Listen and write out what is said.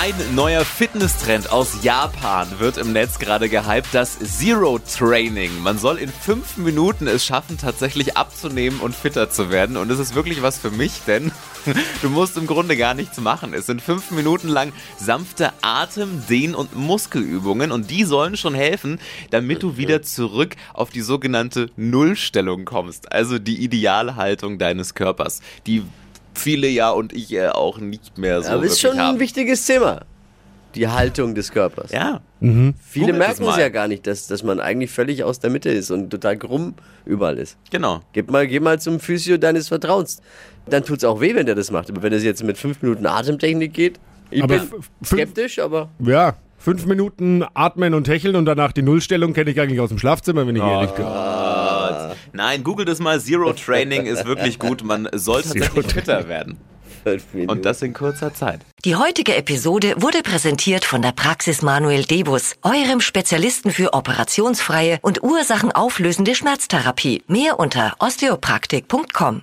Ein neuer Fitnesstrend aus Japan wird im Netz gerade gehypt, das Zero Training. Man soll in fünf Minuten es schaffen, tatsächlich abzunehmen und fitter zu werden. Und es ist wirklich was für mich, denn du musst im Grunde gar nichts machen. Es sind fünf Minuten lang sanfte Atem-, Dehn- und Muskelübungen und die sollen schon helfen, damit du wieder zurück auf die sogenannte Nullstellung kommst. Also die Idealhaltung deines Körpers. Die viele ja und ich äh, auch nicht mehr so Aber ist schon haben. ein wichtiges Thema. Die Haltung des Körpers. Ja. Viele Googelt merken es ja gar nicht, dass, dass man eigentlich völlig aus der Mitte ist und total krumm überall ist. Genau. Geh mal, geh mal zum Physio deines Vertrauens. Dann tut es auch weh, wenn der das macht. Aber wenn es jetzt mit fünf Minuten Atemtechnik geht, ich Aber bin skeptisch, aber Ja, fünf Minuten atmen und hecheln und danach die Nullstellung kenne ich eigentlich aus dem Schlafzimmer, wenn ich ehrlich bin. Nein, google das mal. Zero Training ist wirklich gut. Man soll tatsächlich fitter werden. Und das in kurzer Zeit. Die heutige Episode wurde präsentiert von der Praxis Manuel Debus, eurem Spezialisten für operationsfreie und ursachenauflösende Schmerztherapie. Mehr unter osteopraktik.com.